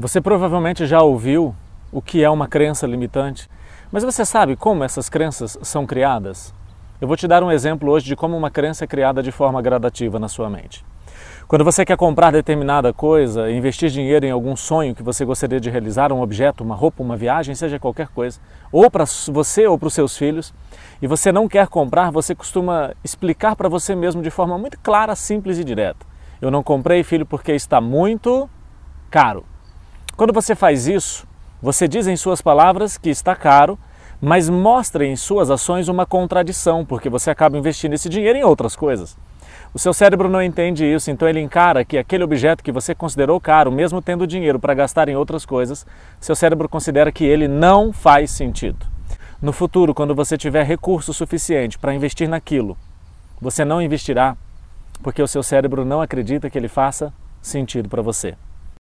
Você provavelmente já ouviu o que é uma crença limitante, mas você sabe como essas crenças são criadas? Eu vou te dar um exemplo hoje de como uma crença é criada de forma gradativa na sua mente. Quando você quer comprar determinada coisa, investir dinheiro em algum sonho que você gostaria de realizar, um objeto, uma roupa, uma viagem, seja qualquer coisa, ou para você ou para os seus filhos, e você não quer comprar, você costuma explicar para você mesmo de forma muito clara, simples e direta. Eu não comprei, filho, porque está muito caro. Quando você faz isso, você diz em suas palavras que está caro, mas mostra em suas ações uma contradição, porque você acaba investindo esse dinheiro em outras coisas. O seu cérebro não entende isso, então ele encara que aquele objeto que você considerou caro, mesmo tendo dinheiro para gastar em outras coisas, seu cérebro considera que ele não faz sentido. No futuro, quando você tiver recurso suficiente para investir naquilo, você não investirá porque o seu cérebro não acredita que ele faça sentido para você.